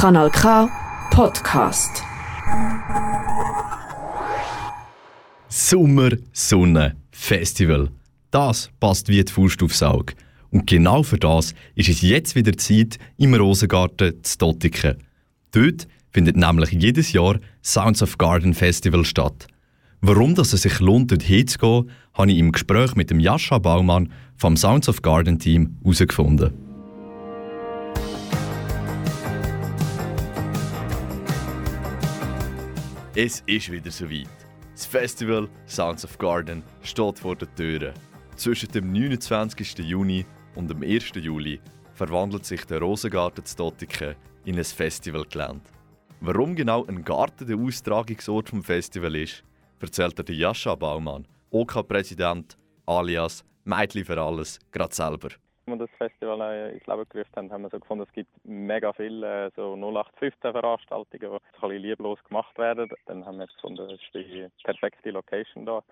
Kanal K Podcast. Sommer, Sonne, Festival. Das passt wie die Faust aufs Auge. Und genau für das ist es jetzt wieder Zeit im Rosengarten zu Dottiken. Dort findet nämlich jedes Jahr Sounds of Garden Festival statt. Warum dass es sich lohnt, dort hinzugehen, habe ich im Gespräch mit dem Jascha Baumann vom Sounds of Garden Team herausgefunden. Es ist wieder soweit. Das Festival Sounds of Garden steht vor den Türen. Zwischen dem 29. Juni und dem 1. Juli verwandelt sich der Rosengarten zu Dottiken in ein Festivalgelände. Warum genau ein Garten der Austragungsort vom Festival ist, erzählt der Jascha Baumann, OK-Präsident alias Meitli für alles, gerade selber. Wir das Festival äh, ins Leben gerufen haben, haben wir so gefunden, es gibt mega viele äh, so 0815 Veranstaltungen, die so ein bisschen lieblos gemacht werden. Dann haben wir gefunden, das ist die perfekte Location da,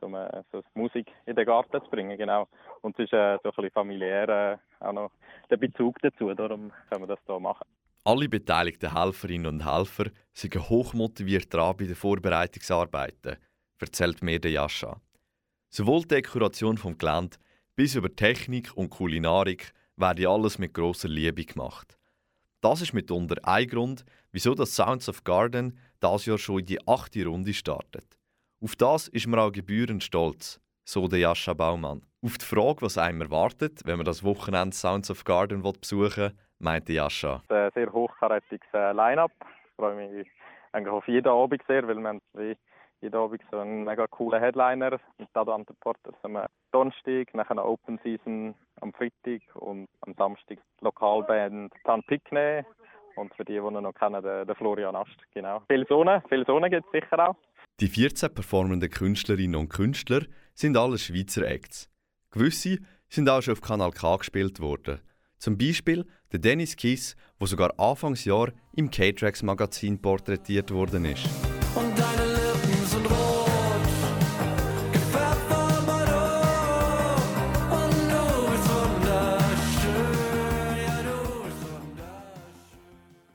um äh, so Musik in den Garten zu bringen, genau. Und es ist äh, so ein bisschen familiär auch noch der Bezug dazu, darum können wir das hier machen. Alle beteiligten Helferinnen und Helfer sind hochmotiviert dran bei den Vorbereitungsarbeiten, erzählt mir der Jascha. Sowohl die Dekoration vom Gelände bis über Technik und Kulinarik werde alles mit grosser Liebe gemacht. Das ist mitunter ein Grund, wieso das Sounds of Garden das Jahr schon in die achte Runde startet. Auf das ist man auch gebührend stolz, so der Jascha Baumann. Auf die Frage, was einem erwartet, wenn man das Wochenende Sounds of Garden besuchen will, meinte Jascha. Ein sehr hochkarätiges äh, Line-Up. Ich freue mich eigentlich auf jeden Abend sehr, weil wir haben jeden Abend so einen mega coolen Headliner mit Adam Porter am Donnerstag, nachher eine Open Season am Freitag und am Samstag die Lokalband Tan Pickney und für die, die ihn noch kennen, der, Florian Ast. Genau. Viel Sonne, viel Sonne gibt es sicher auch. Die 14 performenden Künstlerinnen und Künstler sind alle Schweizer Acts. Gewisse sind auch schon auf Kanal K gespielt worden. Zum Beispiel der Dennis Kiss, der sogar Anfangsjahr im K-Trax Magazin porträtiert worden ist.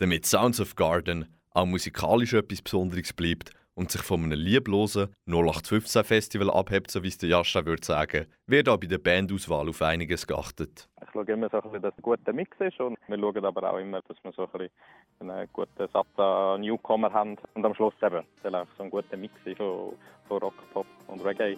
Damit Sounds of Garden auch musikalisch etwas Besonderes bleibt und sich von einem lieblosen 0815 Festival abhebt, so wie es der Jascha würde sagen, wird auch bei der Bandauswahl auf einiges geachtet. Ich schaue immer so ein bisschen, dass es ein guter Mix ist und wir schauen aber auch immer, dass wir so ein bisschen einen guten Satz Newcomer haben und am Schluss eben auch so ein guter Mix von, von Rock, Pop und Reggae.